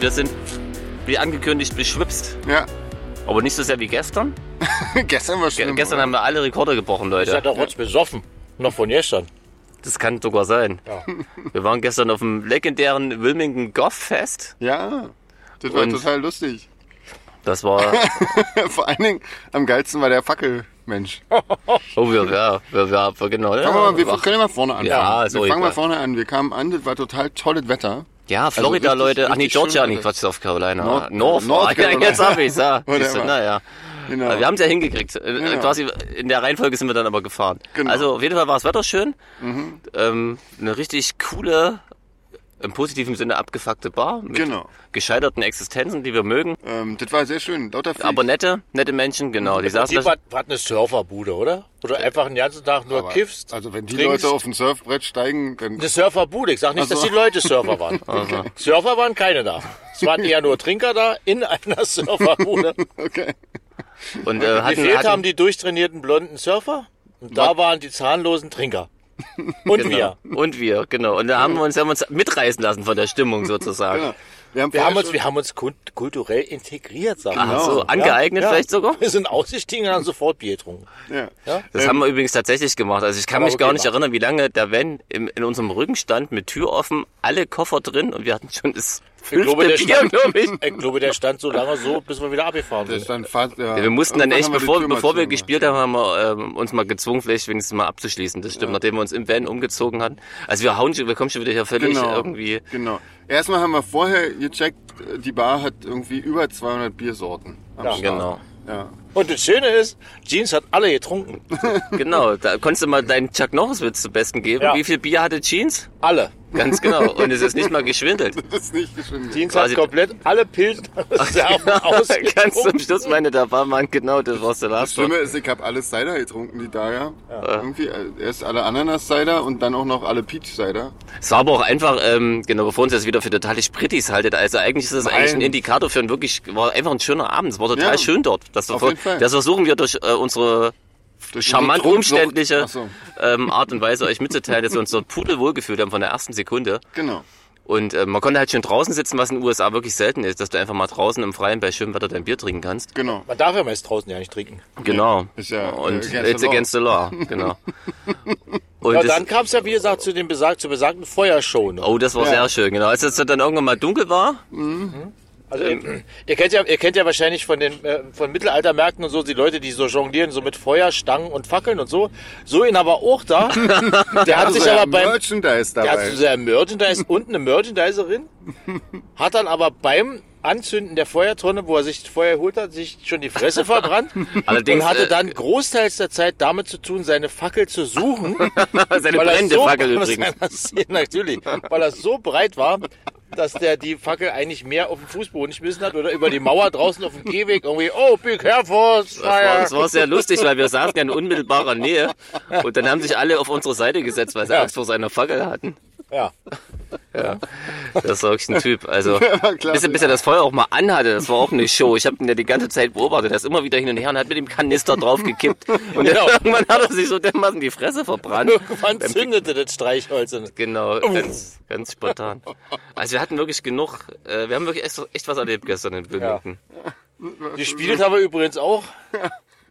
wir sind wie angekündigt beschwipst. Ja. Aber nicht so sehr wie gestern. Gestern war Ge schlimm. gestern haben wir alle Rekorde gebrochen, Ist ja Leute. der Rotz besoffen. Noch von gestern. Das kann sogar sein. Ja. Wir waren gestern auf dem legendären Wilmington Goff Fest. Ja. Das war total lustig. Das war, Vor allen Dingen am geilsten war der Fackelmensch. oh, wir, ja, wir, wir, wir genau. Fangen wir, mal, wir Ja, können ja mal vorne an. Ja, wir auch fangen mal vorne an. Wir kamen an, das war total tolles Wetter. Ja Florida, richtig- Leute. Ach nee, Georgia, schön, nee, Alter. Quatsch, South Carolina. Nord- North, North ja, Carolina. jetzt hab ich's, ja. Siehst du, naja. Genau. Wir haben es ja hingekriegt. Ja. Quasi in der Reihenfolge sind wir dann aber gefahren. Genau. Mhm. Also auf jeden Fall war das Wetter schön. Ähm, eine richtig coole, im positiven Sinne abgefuckte Bar mit Genau. gescheiterten Existenzen, die wir mögen. Ähm, das war sehr schön. Lauter Freaks. Aber nette, nette Menschen, genau. Die saßen Die war, war eine Surferbude, oder? Oder einfach den ganzen Tag nur Aber- kiffst. Also wenn die trinkst. Leute auf ein Surfbrett steigen, dann... Eine Surferbude. Ich sag nicht, Ach so. dass die Leute Surfer waren. Surfer waren keine da. Es waren eher nur Trinker da in einer Surferbude. Okay. Und äh, hatten, Gefehlt hatten, haben die durchtrainierten blonden Surfer. Und da waren die zahnlosen Trinker. Und genau. wir. Und wir, genau. Und da haben wir uns, haben wir uns mitreißen lassen von der Stimmung sozusagen. Genau. Wir haben, Wir haben uns, wir haben uns kult- kulturell integriert, sagen Ach wir. so, angeeignet Ja, vielleicht ja. sogar? Wir sind ausgestiegen und haben sofort Bier getrunken. ja. Ja? Das haben wir übrigens tatsächlich gemacht. Also ich kann Aber mich okay, gar nicht mach. erinnern, wie lange der Van in unserem Rücken stand, mit Tür offen, alle Koffer drin und wir hatten schon das Ich glaube, der Bier, stand, ich. ich glaube, der stand so lange so, bis wir wieder abgefahren sind. dann fast, ja. Ja, wir mussten dann echt, bevor, bevor wir gespielt haben, haben wir ähm, uns mal gezwungen, vielleicht wenigstens mal abzuschließen. Das stimmt, nachdem wir uns im Van umgezogen hatten. Also wir hauen schon, wir kommen schon wieder hier völlig Genau. irgendwie. Genau. Erstmal haben wir vorher gecheckt, die Bar hat irgendwie über 200 Biersorten. am Ja, Start. Genau. Ja. Und das Schöne ist, Jeans hat alle getrunken. Genau, da konntest du mal deinen Chuck Norris Witz zu besten geben. Ja. Wie viel Bier hatte Jeans? Alle. Ganz genau. Und es ist nicht mal geschwindelt. Das ist nicht geschwindelt. Jeans Quasi- hat komplett alle Pilzen Reserven Ganz zum. Schluss meine der Barmann, genau, das war's der Das Schlimme ist, ich habe alles Cider getrunken, die da ja. Irgendwie äh, erst alle Ananas-Cider und dann auch noch alle Peach-Cider. Es war aber auch einfach, ähm, genau, bevor uns das wieder für totale Sprittis haltet. Also eigentlich ist das Nein. eigentlich ein Indikator für ein wirklich, war einfach ein schöner Abend. Es war total Ja. schön dort. Das, Auf ver- jeden Fall. das versuchen wir durch äh, unsere Durch charmant umständliche so, ähm, Art und Weise euch mitzuteilen, dass wir uns dort pudelwohl gefühlt haben von der ersten Sekunde. Genau. Und äh, man konnte halt schön draußen sitzen, was in den USA wirklich selten ist, dass du einfach mal draußen im Freien bei schönem Wetter dein Bier trinken kannst. Genau. Man darf ja meist draußen ja nicht trinken. Genau. Ist ja, äh, und against the it's law. against the law, genau. Und Ja, dann kam es ja, wie gesagt, zu dem besag zur besagten Feuershow. Ne? oh, das war Ja. sehr schön, genau. Als es dann irgendwann mal dunkel war, Also, ihr, ihr, kennt ja, ihr kennt ja wahrscheinlich von den äh, von Mittelaltermärkten und so die Leute, die so jonglieren, so mit Feuerstangen und Fackeln und so. So ihn aber auch da. Der hat sich Also, aber ja, beim Merchandise Der dabei. hat so sehr Merchandise und eine Merchandiserin. Hat dann aber beim Anzünden der Feuertonne, wo er sich das Feuer geholt hat, sich schon die Fresse verbrannt. Allerdings, und hatte äh, dann großteils der Zeit damit zu tun, seine Fackel zu suchen. seine weil er brennende so, Fackel übrigens. Natürlich, weil er so breit war, dass der die Fackel eigentlich mehr auf den Fußboden geschmissen hat oder über die Mauer draußen auf dem Gehweg irgendwie, oh, be careful, Das war, das war sehr lustig, weil wir saßen ja in unmittelbarer Nähe und dann haben sich alle auf unsere Seite gesetzt, weil sie Ja. Angst vor seiner Fackel hatten. Ja. Das ist wirklich ein Typ. Also, klasse. bis er, bis er das Feuer auch mal anhatte, das war auch eine Show. Ich habe ihn ja die ganze Zeit beobachtet. Er ist immer wieder hin und her und hat mit dem Kanister draufgekippt. Und Genau. irgendwann hat er sich so dermaßen die Fresse verbrannt. Irgendwann zündete das Streichholz. Und Genau, ganz, ganz spontan. Also wir hatten wirklich genug, äh, wir haben wirklich echt, echt was erlebt gestern in Wilmington. gespielt haben wir übrigens auch.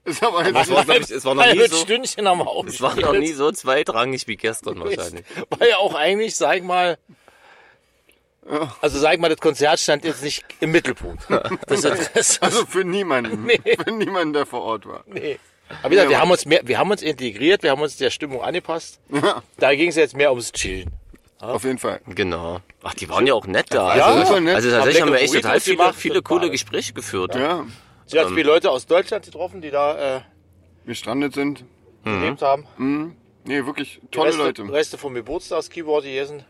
Ist aber jetzt war, glaub ich, es war noch nie so- Stündchen haben wir auch Es war noch nie so zweitrangig wie gestern wahrscheinlich. War ja auch eigentlich, sag ich mal, also sag ich mal, das Konzert stand jetzt nicht im Mittelpunkt. Das, das, das, Also für niemanden. Für niemanden, der vor Ort war. nee. Aber wie gesagt, wir haben uns mehr, wir haben uns integriert, wir haben uns der Stimmung angepasst. Da ging es jetzt mehr ums Chillen. Auf jeden Fall. Genau. Ach, die waren ja auch nett da. Ja, also, nett. also tatsächlich Haben wir echt total viele, viele coole war- Gespräche geführt. Ja, Sie hat viele Leute aus Deutschland getroffen, die da äh, gestrandet sind. gelebt haben. Nee, wirklich Die tolle Reste, Leute. Reste vom Geburtstagskeyboard gegessen.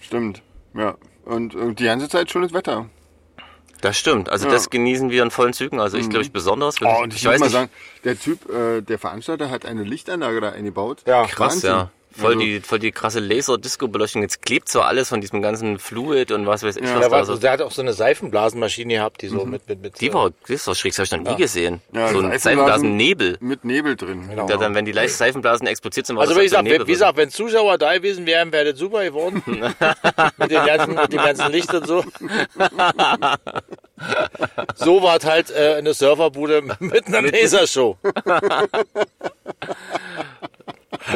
Stimmt. Ja. Und äh, die ganze Zeit schönes Wetter. Das stimmt. Also das genießen wir in vollen Zügen. Also ich glaube ich besonders. Oh, und ich, ich muss mal nicht. sagen, der Typ, äh, der Veranstalter hat eine Lichtanlage da eingebaut. Ja, Krass, Wahnsinn. ja. Voll, Also- die, voll die krasse Laser-Disco-Beleuchtung. Jetzt klebt so alles von diesem ganzen Fluid und was weiß ich, Ja. was Der, da war, so. der hat auch so eine Seifenblasenmaschine gehabt, die so mit, mit, mit. Die war, das war schräg, das habe ich noch nie gesehen. Ja, so ein Seifenblasen- Seifenblasen-Nebel. Mit Nebel drin. Genau. Der dann, wenn die leicht Seifenblasen explodiert sind, war Also das wie halt so gesagt, Nebel wenn, wie gesagt, wenn Zuschauer da gewesen wären, wäre das super geworden. mit, den ganzen, mit dem ganzen Licht und so. so war es halt äh, eine Surferbude mit einer Lasershow.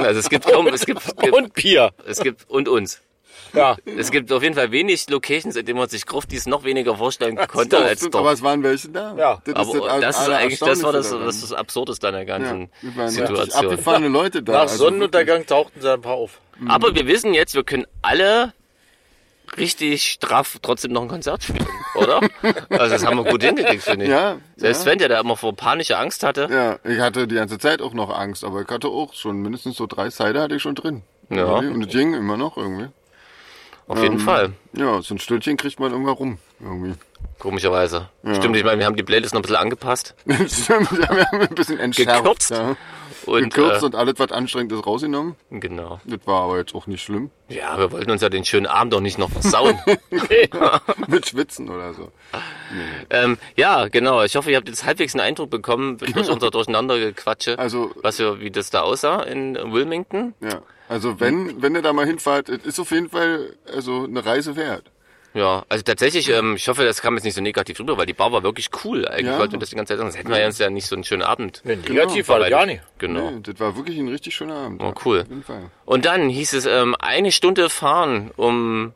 Also es gibt kaum, es gibt, es gibt, Und Bier. es gibt, und uns. Ja. Es gibt auf jeden Fall wenig Locations, in denen man sich Gruftis noch weniger vorstellen konnte Doch, als dort. aber es waren welche da. Ja. das Aber das das ist eigentlich, das war das, das ist das Absurdeste an der ganzen ja, Situation. abgefahrene Leute da. Nach also Sonnenuntergang tauchten sie ein paar auf. Aber wir wissen jetzt, wir können alle richtig straff trotzdem noch ein Konzert spielen, oder? Also das haben wir gut hingekriegt, finde ich. Ja, Selbst ja. Sven, der da immer vor panische Angst hatte. Ja, ich hatte die ganze Zeit auch noch Angst, aber ich hatte auch schon mindestens so drei Cider hatte ich schon drin. Ja. Und es ging immer noch irgendwie. Auf jeden Fall. Ja, so ein Stündchen kriegt man irgendwann rum. Irgendwie. Komischerweise. Stimmt, ich meine, wir haben die Playlist noch ein bisschen angepasst. Stimmt, wir haben ein bisschen entschärft. Gekürzt. Ja. Und, Gekürzt äh, und alles, was anstrengend ist, rausgenommen. genau. Das war aber jetzt auch nicht schlimm. Ja, wir wollten uns ja den schönen Abend doch nicht noch versauen. Mit Schwitzen oder so. ähm, ja, genau. Ich hoffe, ihr habt jetzt halbwegs einen Eindruck bekommen durch unser Durcheinandergequatsche, Also- was wir, wie das da aussah in Wilmington. Ja. Also wenn, wenn ihr da mal hinfahrt, ist auf jeden Fall also eine Reise wert. Ja, also tatsächlich, ähm, ich hoffe, das kam jetzt nicht so negativ rüber, weil die Bar war wirklich cool. Eigentlich Ja. wollten wir das die ganze Zeit sagen. Sonst hätten wir uns ja nicht so einen schönen Abend. Nee, negativ war das gar nicht. Genau. Nee, das war wirklich ein richtig schöner Abend. Oh, cool. Und dann hieß es, ähm, eine Stunde fahren, um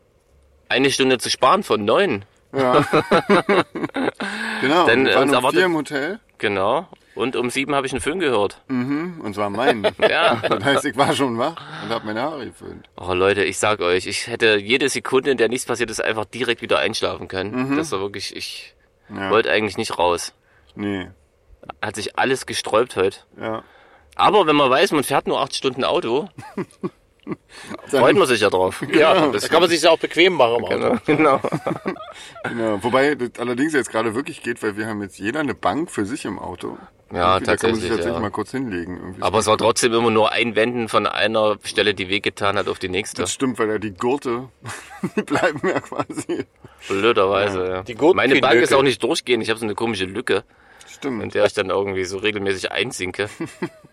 eine Stunde zu sparen von neun. Ja. genau. Denn, wir waren um erwartet- vier im Hotel. Genau. Und um sieben habe ich einen Film gehört. Und zwar mein. Ja. Das heißt, ich war schon wach und habe meine Haare geföhnt. Oh Leute, ich sag euch, ich hätte jede Sekunde, in der nichts passiert ist, einfach direkt wieder einschlafen können. Das war wirklich, ich Ja. wollte eigentlich nicht raus. Nee. Hat sich alles gesträubt heute. Ja. Aber wenn man weiß, man fährt nur acht Stunden Auto, freut man sich ja drauf. Ja, das kann man sich ja auch bequem machen im Auto. Genau. Genau. Wobei das allerdings jetzt gerade wirklich geht, weil wir haben jetzt jeder eine Bank für sich im Auto. Ja, Irgendwie, Da kann man sich tatsächlich, tatsächlich ja. mal kurz hinlegen. Irgendwie. Aber es war trotzdem immer nur ein Wenden von einer Stelle, die wehgetan hat, auf die nächste. das stimmt, weil ja die Gurte, die bleiben ja quasi. Blöderweise, ja. Die Gurken- Meine Bank ist auch nicht durchgehend. Ich habe so eine komische Lücke, in Stimmt. der ich dann irgendwie so regelmäßig einsinke.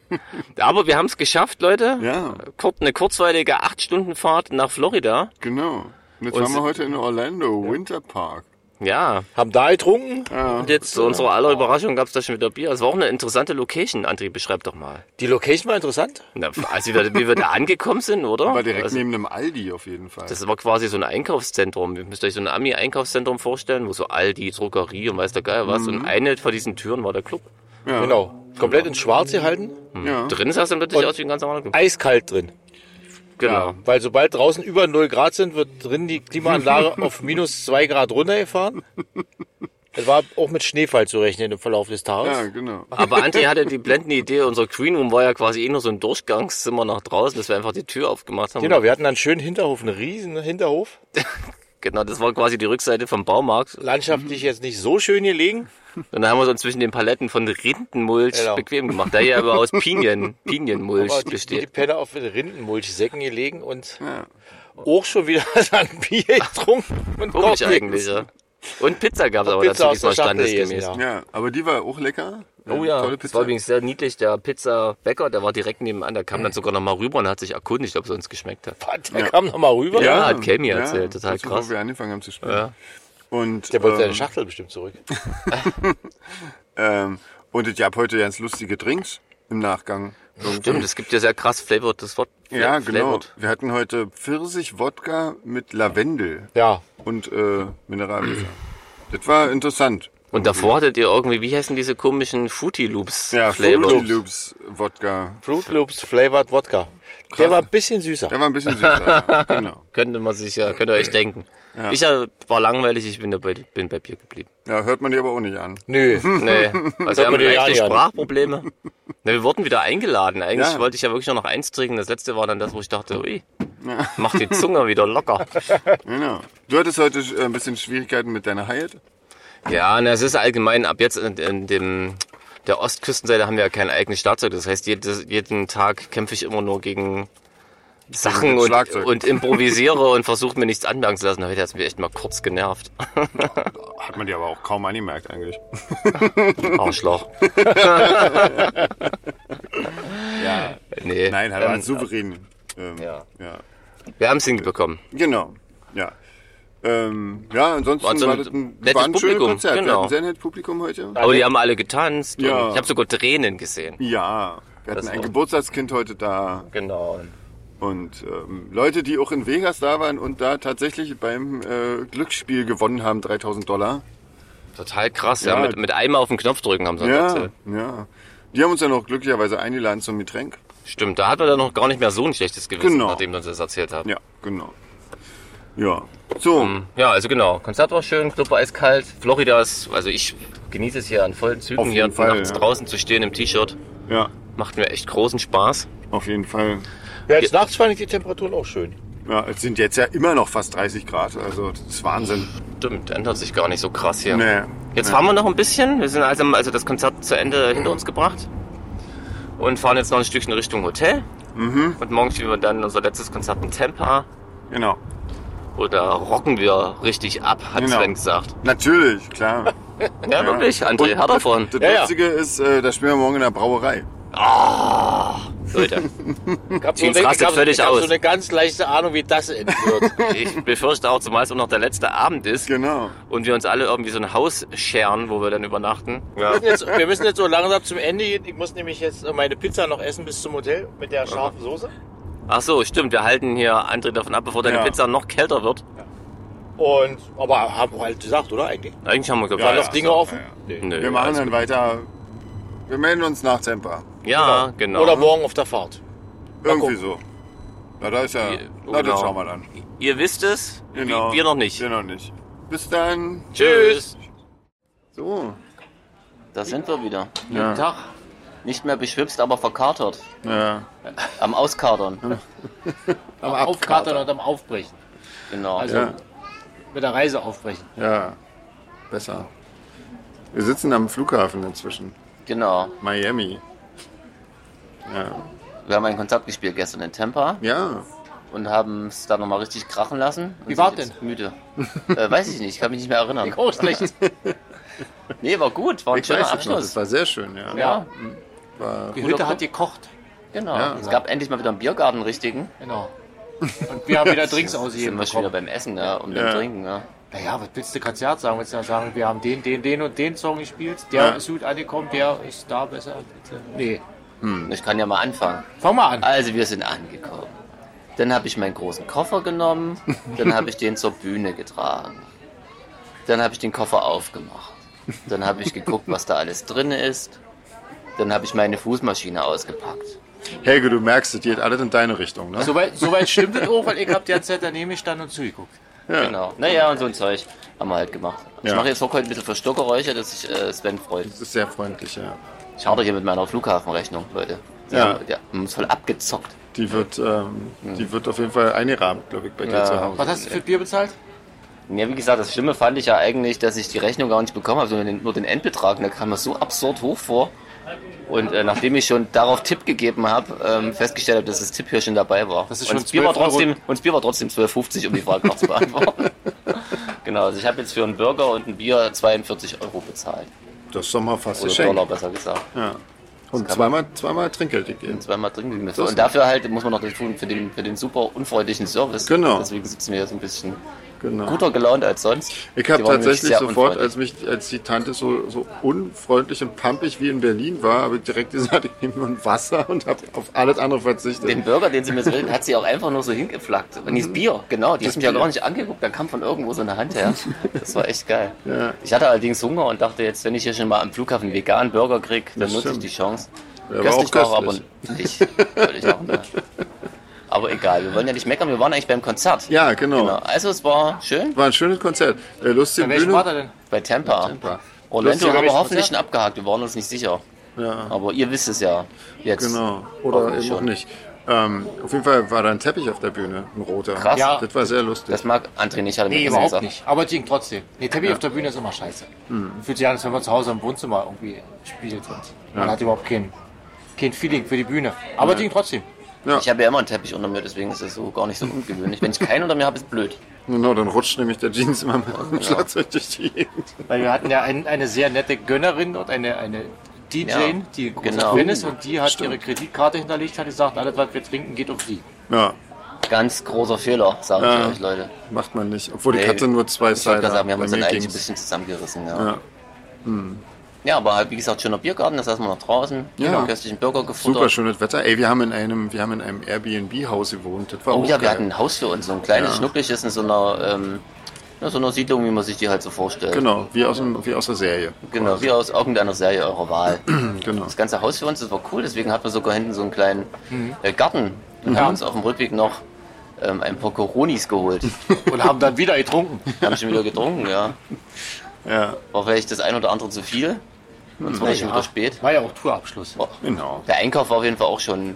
Aber wir haben es geschafft, Leute. Ja, Kurz, eine kurzweilige acht Stunden Fahrt nach Florida. genau. Und jetzt Und waren wir heute in Orlando, Winter Park. Ja, Haben da getrunken Ja. und jetzt zu unserer aller Überraschung gab es da schon wieder Bier. Es war auch eine interessante Location. André, beschreib doch mal. die Location war interessant. Na, als wir, wie wir da angekommen sind, oder? War direkt also, neben einem Aldi auf jeden Fall. das war quasi so ein Einkaufszentrum. Ihr müsst euch so ein Ami-Einkaufszentrum vorstellen, wo so Aldi, Druckerie und weiß der Geil was. Mhm. Und eine von diesen Türen war der Club. ja. Genau. Komplett ins Schwarz gehalten. Ja. Drin sah es dann plötzlich aus wie ein ganz normaler Club. Eiskalt drin. Genau. Weil sobald draußen über 0 Grad sind, wird drin die Klimaanlage auf minus 2 Grad runtergefahren. Es war auch mit Schneefall zu rechnen im Verlauf des Tages. Ja, genau. Aber André hatte die blendende Idee, unser Green Room war ja quasi eh nur so ein Durchgangszimmer nach draußen, dass wir einfach die Tür aufgemacht haben. Genau, wir hatten einen schönen Hinterhof, einen riesen Hinterhof. Genau, das war quasi die Rückseite vom Baumarkt. Landschaftlich jetzt nicht so schön gelegen. Und dann haben wir uns zwischen den Paletten von Rindenmulch Genau. bequem gemacht, der hier aber aus Pinien, Pinienmulch Aber die, die besteht. Penner auf Rindenmulchsäcken gelegen und Ja. auch schon wieder ein Bier getrunken. Und Komisch eigentlich, ja. Und Pizza gab es aber Pizza dazu diesmal standesgemäß. gegessen, Ja, aber die war auch lecker. Oh ja, Tolle das Pizza. war übrigens sehr niedlich. Der Pizzabäcker, der war direkt nebenan, der kam dann sogar noch mal rüber und hat sich erkundigt, ob es uns geschmeckt hat. Was, der kam noch mal rüber. Ja, hat Kelmi erzählt, total kurz krass. Bevor wir angefangen haben zu spielen. Ja. Und, Der wollte seine ähm, Schachtel bestimmt zurück. ähm, und ich habe heute ganz lustige Drinks im Nachgang. Stimmt, es gibt ja sehr krass flavored, das Wort. Ja, Fla- genau. flavored. Wir hatten heute Pfirsich-Wodka mit Lavendel Ja, und äh, Mineralwasser. das war interessant. Und davor hattet ihr irgendwie, wie heißen diese komischen Fruity Loops Ja, Flavor? Fruity Loops Wodka. Fruit Loops Flavored Wodka. Der war ein bisschen süßer. Der war ein bisschen süßer. ja. genau. Könnte man sich ja, könnt ihr euch denken. Ich äh, war langweilig, ich bin, dabei, bin bei Bier geblieben. Ja, hört man dir aber auch nicht an. Nö. Nee, also wir haben ja leichte. Sprachprobleme. Ne, wir wurden wieder eingeladen. Eigentlich Ja. wollte ich ja wirklich nur noch eins trinken. Das letzte war dann das, wo ich dachte, ui, mach die Zunge wieder locker. Genau. Du hattest heute äh, ein bisschen Schwierigkeiten mit deiner Hyatt. Ja, na, es ist allgemein, ab jetzt in, in dem, der Ostküstenseite haben wir ja kein eigenes Startzeug. Das heißt, jedes, jeden Tag kämpfe ich immer nur gegen Sachen und, Schlagzeug. und improvisiere und versuche mir nichts anmerken zu lassen. Heute hat es mich echt mal kurz genervt. Hat man dir aber auch kaum angemerkt eigentlich. Arschloch. Ja. Nee. Nein, hat er ähm, souverän. Ähm, ja. ja. Wir haben es hinbekommen. Genau. Ja. Ähm, ja, ansonsten War so war das ein, nettes war ein schönes Publikum, Konzert. Wir genau. hatten ein sehr nettes Publikum heute. Aber die haben alle getanzt. Ja. Und ich habe sogar Tränen gesehen. Ja, wir hatten Das ein Geburtstagskind heute da Genau. und ähm, Leute, die auch in Vegas da waren und da tatsächlich beim äh, Glücksspiel gewonnen haben, 3000 Dollar. Total krass, ja. Ja. Mit, mit einmal auf den Knopf drücken haben sie Ja, erzählt. ja. Die haben uns dann auch glücklicherweise eingeladen zum Getränk. Stimmt, da hat man dann noch gar nicht mehr so ein schlechtes Gewissen, Genau. nachdem wir uns das erzählt haben. Ja, genau. Ja. So, Ja, also genau. Konzert war schön, Club war eiskalt. Florida ist, also ich genieße es hier an vollen Zügen, Auf hier jeden Fall, nachts ja. draußen zu stehen im T-Shirt. ja, Macht mir echt großen Spaß. auf jeden Fall. Ja, jetzt nachts fand ich die Temperaturen auch schön. Ja, es sind jetzt ja immer noch fast 30 Grad. Also das ist Wahnsinn. Stimmt, ändert sich gar nicht so krass hier. Nee. Jetzt nee. fahren wir noch ein bisschen. Wir sind also, also das Konzert zu Ende hinter uns gebracht. Und fahren jetzt noch ein Stückchen Richtung Hotel. Mhm. Und morgen spielen wir dann unser letztes Konzert in Tampa. Genau. Oder rocken wir richtig ab, hat Genau. Sven gesagt. Natürlich, klar. Ja, wirklich, André, Und hat davon. Das Ja, ja. Lustige ist, äh, das spielen wir morgen in der Brauerei. Leute, Ich habe so, eine- ich hab, völlig ich hab aus. so eine ganz leichte Ahnung, wie das enden wird. ich befürchte auch, zumal es auch noch der letzte Abend ist Genau. und wir uns alle irgendwie so ein Haus scheren, wo wir dann übernachten. Ja. Wir müssen jetzt, wir müssen jetzt so langsam zum Ende gehen. Ich muss nämlich jetzt meine Pizza noch essen bis zum Hotel mit der scharfen Soße. Ach so, stimmt, wir halten hier André davon ab, bevor deine Ja. Pizza noch kälter wird. Und, aber haben wir halt gesagt, oder eigentlich? Eigentlich haben wir Waren gesagt. noch Dinge offen? ja, Nee. Nö, Wir machen dann weiter. Wir melden uns nach Tempa. Ja, genau. Oder morgen auf der Fahrt. Irgendwie so. Na, da ist ja. Ja, Na, das genau. schauen wir dann. Ihr wisst es, Genau. wir, wir noch nicht. Wir noch nicht. Bis dann. Tschüss. So. Da sind wir wieder. Ja. Tag. Nicht mehr beschwipst, aber verkatert. Ja. Am Auskatern. Am Aufkatern und am Aufbrechen. Genau. Also Ja. mit der Reise aufbrechen. Ja. Besser. Wir sitzen am Flughafen inzwischen. Genau. Miami. Ja. Wir haben ein Konzert gespielt gestern in Tampa Ja. und haben es da nochmal richtig krachen lassen. Wie war's jetzt Müde. äh, weiß ich nicht, ich kann mich nicht mehr erinnern. Oh, schlecht. Nee, war gut, war ein Ich schöner weiß es noch. Das Abschluss. war sehr schön, ja. Ja, War Die Hütte hat gekocht. genau. Ja. Es gab endlich mal wieder einen Biergarten, richtigen. Genau. Und wir haben wieder Drinks Sind ausgegeben. wir schon wieder beim Essen, ja, und Ja. beim Trinken, ja. Naja, was willst du Konzert sagen? Willst du ja sagen, wir haben den, den, den und den Song gespielt, der Ja. ist gut angekommen, der ist da besser. Bitte. Nee. Ich kann ja mal anfangen. Fang mal an. Also, wir sind angekommen. Dann habe ich meinen großen Koffer genommen, dann habe ich den zur Bühne getragen. Dann habe ich den Koffer aufgemacht. Dann habe ich geguckt, was da alles drin ist. Dann habe ich meine Fußmaschine ausgepackt. Helge, du merkst, es geht alles in deine Richtung, ne? Soweit soweit stimmt es auch, weil ich hab die ganze Zeit daneben gestanden und zugeguckt. Ja. Genau. Naja, und so ein Zeug haben wir halt gemacht. Ich Ja. mache jetzt auch heute ein bisschen Verstockgeräusche, dass sich äh, Sven freut. Das ist sehr freundlich, ja. Ich hadere hier mit meiner Flughafenrechnung, Leute. Die Ja. haben- Der haben uns voll abgezockt. Die wird, ähm, die wird auf jeden Fall eingerahmt, glaube ich, bei dir Ja. zu Hause. Was hast du für Bier bezahlt? Ja, wie gesagt, das Schlimme fand ich ja eigentlich, dass ich die Rechnung gar nicht bekommen habe, sondern nur den Endbetrag. Und der kam mir so absurd hoch vor. Und äh, nachdem ich schon darauf Tipp gegeben habe, ähm, festgestellt habe, dass das Tipp hier schon dabei war. Das ist und das Bier war 12 Euro. trotzdem, und das Bier war trotzdem 12,50, um die Frage noch zu beantworten. genau, also ich habe jetzt für einen Burger und ein Bier 42 Euro bezahlt. Das ist doch mal fast Oder. Dollar besser gesagt. Ja. Und zweimal, zweimal Trinkgeld gegeben. Zweimal müssen. Das- Und dafür halt muss man noch tun für den, für den super unfreundlichen Service. Genau. Deswegen sitzen wir jetzt ein bisschen Genau. guter gelaunt als sonst. Ich habe tatsächlich sofort, als mich, als die Tante so, so unfreundlich und pampig wie in Berlin war, habe ich direkt gesagt, ich nehme nur ein Wasser und habe auf alles andere verzichtet. Den Burger, den sie mir serviert, hat sie auch einfach nur so hingeflackt. Und das Bier, genau. Die Das hat mich ja gar nicht angeguckt. Da kam von irgendwo so eine Hand her. Das war echt geil. Ja. Ich hatte allerdings Hunger und dachte jetzt, wenn ich hier schon mal am Flughafen einen veganen Burger krieg, dann nutze ich die Chance. War Köstlich auch war er aber nicht. Völlig auch nicht. Aber egal, wir wollen ja nicht meckern, wir waren eigentlich beim Konzert. Ja, genau. Genau. Also es war schön War ein schönes Konzert. Äh, lustige Bei welchem Bühne. war der denn? bei Tampa. Tampa. Orlando haben wir hoffentlich schon abgehakt, wir waren uns nicht sicher. Ja, Aber ihr wisst es ja jetzt. genau. Oder eben auch nicht. Ähm, auf jeden Fall war da ein Teppich auf der Bühne, ein roter. Krass. Ja. Das war sehr lustig. Das mag André nicht, hat er mir Nee, gestern überhaupt gesagt. nicht. Aber ging trotzdem. Nee, Teppich auf der Bühne ist immer scheiße. Fühlt sich an, als wenn man zu Hause im Wohnzimmer irgendwie spielt und man hat überhaupt kein, kein Feeling für die Bühne. Aber ging trotzdem. Ja. Ich habe ja immer einen Teppich unter mir, deswegen ist das so gar nicht so ungewöhnlich. Wenn ich keinen unter mir habe, ist es blöd. Genau, dann rutscht nämlich der Jeans immer mit dem Schlagzeug durch die Gegend. Weil wir hatten ja ein, eine sehr nette Gönnerin und eine, eine DJ, Ja, die genau. Fan ist und die hat Stimmt. ihre Kreditkarte hinterlegt, hat gesagt, alles was wir trinken geht auf sie. Ja, Ganz großer Fehler, sage ich Ja. euch, Leute. macht man nicht. Obwohl die Nee, Karte nur zwei Ich Seiten sagen, wir haben uns dann eigentlich ein bisschen zusammengerissen. Ja. Ja. Ja, aber halt, wie gesagt, schöner Biergarten, da saßen wir noch draußen. Ja. Ja. Köstlichen Burger gefuttert. Super schönes Wetter. Ey, wir haben in einem, wir haben in einem Airbnb-Haus gewohnt. Das war Oh auch ja, wir geil. hatten ein Haus für uns, so ein kleines, Ja. schnuckliges in so einer, ähm, so einer Siedlung, wie man sich die halt so vorstellt. Genau, wie aus, dem, wie aus der Serie. Genau, wie aus irgendeiner Serie eurer Wahl. Genau. Das ganze Haus für uns, das war cool, deswegen hatten wir sogar hinten so einen kleinen äh, Garten und Ja. haben uns auf dem Rückweg noch ähm, ein paar Coronis geholt. Und haben dann wieder getrunken. haben schon wieder getrunken, ja. Ja, War vielleicht das ein oder andere zu viel. Und es war schon wieder spät. War ja auch Tourabschluss. genau. Der Einkauf war auf jeden Fall auch schon,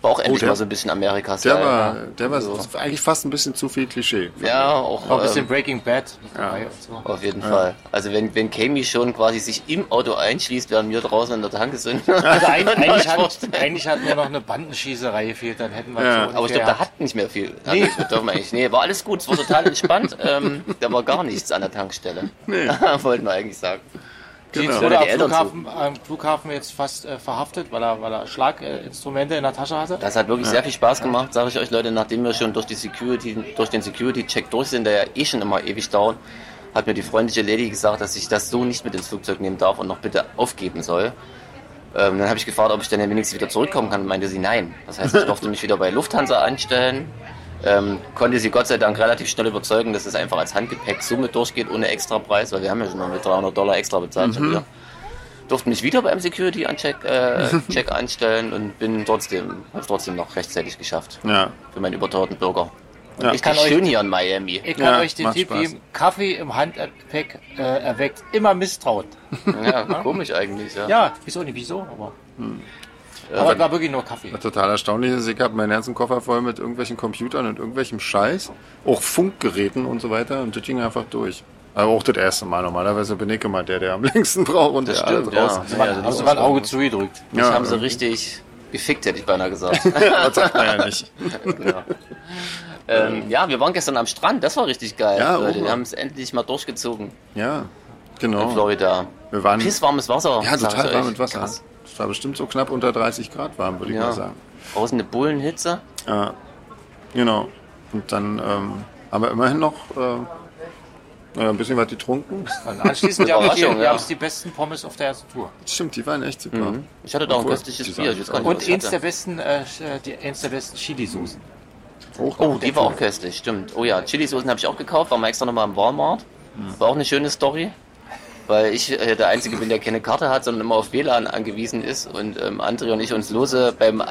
war auch endlich der- mal so ein bisschen amerika Der war, der war So. eigentlich fast ein bisschen zu viel Klischee. Ja, auch, Auch ein bisschen ähm, Breaking Bad so. auf jeden Fall. Also wenn, wenn Kami schon quasi sich im Auto einschließt, während wir draußen in der Tanke sind. Also eigentlich, eigentlich, hat, eigentlich hat mir noch eine Bandenschießerei gefehlt, dann hätten wir Ja. so Aber ich glaube, da hat nicht mehr viel. Nee. Also, eigentlich. Nee, war alles gut. Es war total entspannt. ähm, da war gar nichts an der Tankstelle. Nee. Wollten wir eigentlich sagen. Genau. wurde am Flughafen, am Flughafen jetzt fast äh, verhaftet, weil er, weil er Schlaginstrumente in der Tasche hatte. Das hat wirklich sehr viel Spaß gemacht, sage ich euch Leute, nachdem wir schon durch die Security, durch den Security-Check durch sind, der ja eh schon immer ewig dauert, hat mir die freundliche Lady gesagt, dass ich das so nicht mit ins Flugzeug nehmen darf und noch bitte aufgeben soll. Ähm, dann habe ich gefragt, ob ich dann ja wenigstens wieder zurückkommen kann und meinte sie nein. Das heißt, ich durfte mich wieder bei Lufthansa anstellen. Ähm, konnte sie Gott sei Dank relativ schnell überzeugen, dass es einfach als Handgepäck mit durchgeht, ohne extra Preis, weil wir haben ja schon noch mit 300 Dollar extra bezahlt schon wieder. Durfte mich wieder beim Security-Check äh, Check anstellen und bin trotzdem, hab's trotzdem noch rechtzeitig geschafft Ja, für meinen überteuerten Bürger. Ja. ich kann euch- schön hier in Miami. Ich kann Ja, euch den Tipp geben, Kaffee im Handgepäck äh, erweckt immer Misstrauen. Ja, komisch eigentlich, ja. Ja, wieso nicht, wieso, aber... Hm. Aber es war wirklich nur Kaffee. total erstaunlich ist, ich habe meinen ganzen Koffer voll mit irgendwelchen Computern und irgendwelchem Scheiß, auch Funkgeräten und so weiter und das ging einfach durch. Aber auch das erste Mal. Normalerweise bin ich immer der, der am längsten braucht und Das der stimmt, alles ja. raus. Ja, Man, also das also ist war ein Auge zugedrückt. Mich Ja, haben sie richtig gefickt, hätte ich beinahe gesagt. Das sagt man ja nicht. ähm, ja, wir waren gestern am Strand, das war richtig geil. Ja, Leute. oh. Wir haben es endlich mal durchgezogen Ja, in genau. Florida. Wir waren Pisswarmes Wasser. ja total euch. warm mit Wasser. Krass. Es war bestimmt so knapp unter 30 Grad warm, würde ich Ja. mal sagen. Außen eine Bullenhitze. Ja, genau. Und dann ähm, haben wir immerhin noch äh, ein bisschen was getrunken. Und anschließend haben es die besten Pommes auf der ganzen Tour. Stimmt, die waren echt super. Ich hatte da auch ein köstliches Bier. Und eins der besten, äh, die, eins der besten Chili-Soßen. Hoch- Oh, die war auch köstlich, stimmt. Oh ja, Chili-Soßen habe ich auch gekauft, war mal extra nochmal im Walmart. War auch eine schöne Story, weil ich äh, der Einzige bin, der keine Karte hat, sondern immer auf WLAN angewiesen ist und ähm, André und ich uns lose beim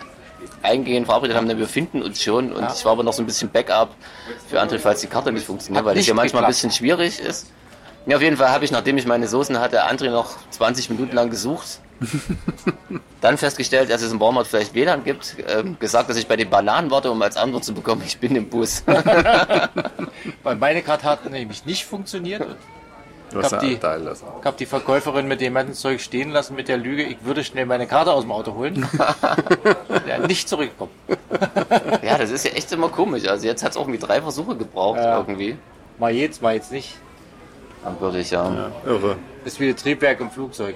Eingehen verabredet haben, denn wir finden uns schon und ich war aber noch so ein bisschen Backup für André, falls die Karte nicht funktioniert, weil es ja manchmal ein bisschen schwierig ist. Ja, auf jeden Fall habe ich, nachdem ich meine Soßen hatte, André noch 20 Minuten lang gesucht. Dann festgestellt, dass es im Walmart vielleicht WLAN gibt, ähm, gesagt, dass ich bei den Bananen warte, um als Antwort zu bekommen, ich bin im Bus. Weil meine Karte hat nämlich nicht funktioniert. Du hast die- lassen. Ich habe die Verkäuferin mit dem ganzen Zeug stehen lassen mit der Lüge, ich würde schnell meine Karte aus dem Auto holen. ja, nicht zurückkommen. ja, das ist ja echt immer komisch. Also jetzt hat es irgendwie drei Versuche gebraucht Ja. irgendwie. Mal jetzt, mal jetzt nicht. Dann würde ich ja. Ja, irre. Ist wie ein Triebwerk im Flugzeug.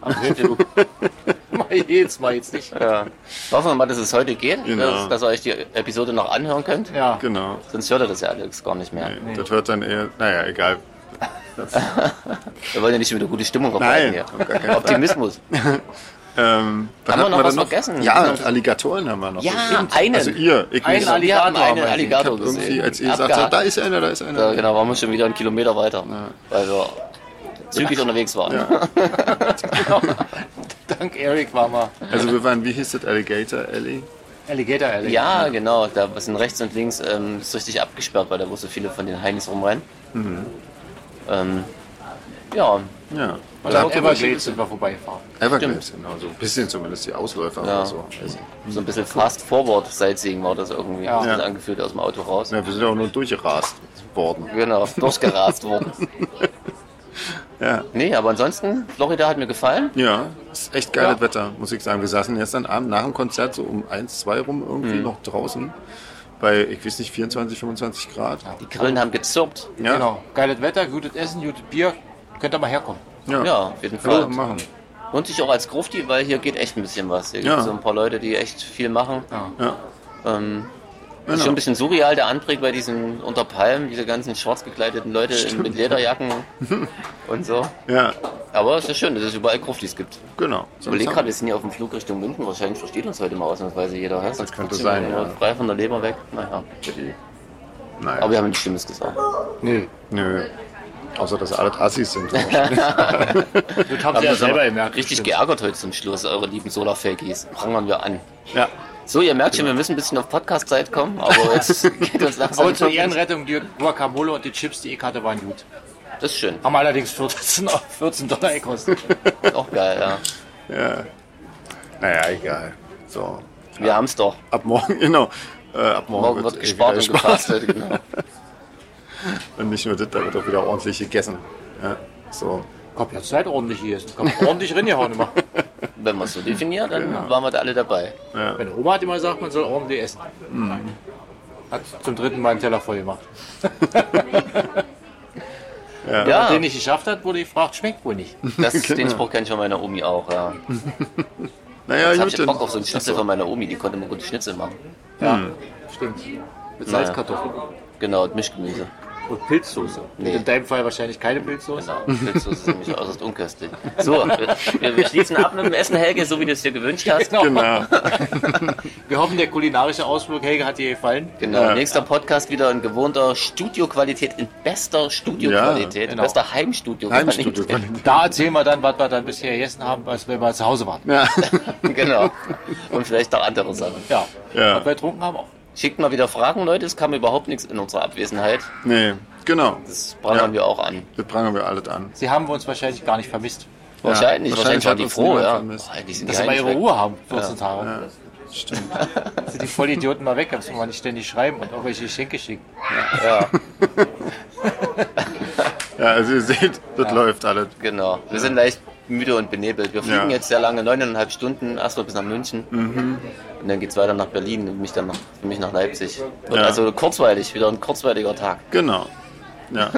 Am mal jetzt, mal jetzt nicht. ja. Hoffen wir mal, dass es heute geht, Genau. dass, dass ihr euch die Episode noch anhören könnt. Ja. Genau. Sonst hört ihr das ja Alex gar nicht mehr. Nee, Das hört dann eher, naja, egal. Wir wollen ja nicht wieder gute Stimmung verbreiten hier. Optimismus. Ähm, Haben wir noch was denn vergessen? Ja, Alligatoren haben wir noch. Ja, Stimmt. einen. Also ihr, ich Einen. Alligator Wir einen wir Alligator Irgendwie, gesehen. als ihr sagt, da ist einer, da ist einer. Ja, genau, waren wir schon wieder einen Kilometer weiter, weil wir zügig unterwegs waren. Dank Eric war mal Also wir waren, wie hieß das, Alligator Alley? Alligator Alley. Ja, genau. Da sind rechts und links ähm, ist richtig abgesperrt, weil da wo so viele von den Heinis rumrennen. Ähm, ja, Ja. Da an habt ihr Everglades sind wir vorbeigefahren. Everglades, genau, so ein bisschen zumindest die Ausläufer Ja. oder so. Also, so ein bisschen fast forward Sightseeing war das irgendwie. Ja. Ja. Ja. angefühlt aus dem Auto raus. ja, wir sind ja auch nur durchgerast worden. Genau, durchgerast worden. Ja. Nee, aber ansonsten, Florida hat mir gefallen. Ja, ist echt geiles Ja. Wetter, muss ich sagen. Wir saßen gestern Abend nach dem Konzert so um 1, 2 rum irgendwie noch draußen bei, ich weiß nicht, 24, 25 Grad. Die Grillen haben gezirpt. Ja, Genau. Geiles Wetter, gutes Essen, gutes Bier. Könnt ihr mal herkommen. ja. Ja, auf jeden Fall. machen. Und sich auch als Grufti, weil hier geht echt ein bisschen was. Hier Ja. gibt so ein paar Leute, die echt viel machen. Ja. Ähm, Genau. Ist schon ein bisschen surreal der Anblick bei diesen unter Palmen, diese ganzen schwarz gekleideten Leute in, mit Lederjacken und so. ja, Aber es ist schön, dass es überall Gruftis gibt. genau. Ich überlege gerade, wir sind hier auf dem Flug Richtung München. Wahrscheinlich versteht uns heute mal ausnahmsweise jeder. Das könnte sein, ja. Frei von der Leber weg. Naja. Nein. Aber wir haben nichts Schlimmes gesagt. Nö. Nö. Außer, dass alle Assis sind. Das haben sie ja selber gemerkt. Richtig geärgert heute zum Schluss, eure lieben Solar-Fakies. Prangern wir an. ja. So, ihr merkt schon, wir müssen ein bisschen auf Podcast-Zeit kommen, aber jetzt geht uns langsam. Aber zur Ehrenrettung, die Guacamole und die Chips, die hatte, waren gut. Das ist schön. Haben allerdings 14, 14 Dollar gekostet. Auch geil, ja. ja. Naja, egal. So. Wir haben es doch. Ab morgen, genau. Äh, ab morgen, Morgen wird eh gespart und gefastet. Genau. Und nicht nur das, da wird auch wieder ordentlich gegessen. Ja. So. Ich hab jetzt Zeit ordentlich gegessen. Ich hab ordentlich reingehauen immer. Wenn man es so definiert, dann waren wir da alle dabei. Meine Oma hat immer gesagt, man soll ordentlich essen. Hat zum dritten Mal einen Teller voll gemacht. Wenn Ja, man den nicht geschafft hat, wurde gefragt, schmeckt wohl nicht. das, den Spruch kenne ich von meiner Omi auch, ja. Naja, Jetzt hab gut, ich dann. Bock auf so einen Schnitzel von meiner Omi, die konnte immer gute Schnitzel machen. Ja, stimmt. Mit Naja. Salzkartoffeln. Genau, und Mischgemüse. Und Pilzsoße. Nee. Und in deinem Fall wahrscheinlich keine Pilzsoße. Genau, Pilzsoße ist nämlich äußerst unköstlich. So, wir, wir, schließen ab mit dem Essen, Helge, so wie du es dir gewünscht hast. Genau. Wir hoffen, der kulinarische Ausflug, Helge, hat dir gefallen. Genau, Ja. nächster Podcast wieder in gewohnter Studioqualität, in bester Studioqualität, Ja, genau. bester Heimstudioqualität. Heimstudio. Da erzählen wir dann, was wir dann bisher gegessen haben, als wenn wir zu Hause waren. Ja. Genau. Und vielleicht auch andere Sachen. Ja. Ja. Was wir getrunken haben auch. Schickt mal wieder Fragen, Leute. Es kam überhaupt nichts in unserer Abwesenheit. Nee, genau. Das prangern Ja. wir auch an. Das prangern wir alles an. Sie haben uns wahrscheinlich gar nicht vermisst. Wahrscheinlich, wahrscheinlich wahrscheinlich, waren die froh, ja. vermisst. Boah, die sind Dass sie mal ihre eigentlich Ruhe haben, 14 Tage. Ja. Stimmt. Sind die Vollidioten mal weg, dass wir mal nicht ständig schreiben und irgendwelche Geschenke schicken. weg. Ja, Ja, also ihr seht, das läuft alles. genau. Wir sind leicht müde und benebelt. Wir fliegen Ja. Mhm. jetzt sehr lange, neuneinhalb Stunden, erstmal bis nach München. Und dann geht's weiter nach Berlin und mich dann nach, für mich nach Leipzig. Und Ja. Also kurzweilig, wieder ein kurzweiliger Tag. Genau. Ja.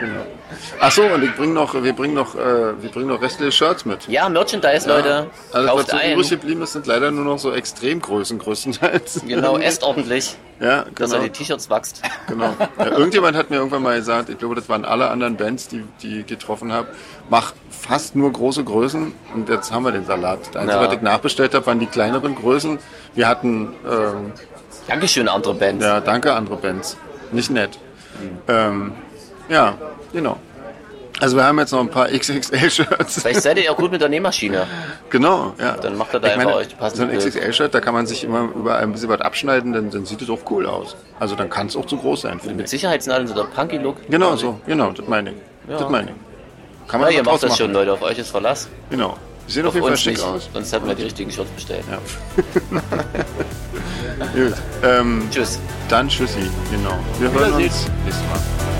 genau. Ach so, und ich bring noch, wir bringen noch, äh, wir bringen noch restliche Shirts mit. Ja, Merchandise, Leute. Alles, was Kauft so ein. übrig geblieben ist, sind leider nur noch so Extremgrößen größtenteils. Genau, esst ordentlich, Ja, dass genau. ihr die T-Shirts wächst. genau. Ja, irgendjemand hat mir irgendwann mal gesagt, ich glaube, das waren alle anderen Bands, die, die ich getroffen habe, mach fast nur große Größen und jetzt haben wir den Salat. Das Einzige, Ja. was ich nachbestellt habe, waren die kleineren Größen. Wir hatten, ähm, Dankeschön, andere Bands. ja, danke, andere Bands. Nicht nett. Ähm, ja, genau. Also wir haben jetzt noch ein paar XXL-Shirts. Vielleicht seid ihr ja gut mit der Nähmaschine. Genau, ja. Dann macht er da Ich einfach meine, euch So passende ein Bild. XXL-Shirt, da kann man sich immer überall ein bisschen was abschneiden, dann, dann sieht es auch cool aus. Also dann kann es auch zu groß sein, Mit ich. Sicherheitsnadeln, so der Punky-Look. Genau so, genau, das meine ich. Das meine ich. Kann Ja, man ihr was macht das machen. schon, Leute. Auf euch ist Verlass. Genau. Die sehen auf, Auf jeden Fall schick aus. Sonst hätten wir die richtigen Shirts bestellt. Ja. Gut. Ähm, Tschüss. dann tschüssi, genau. Wir hören uns nächstes Mal.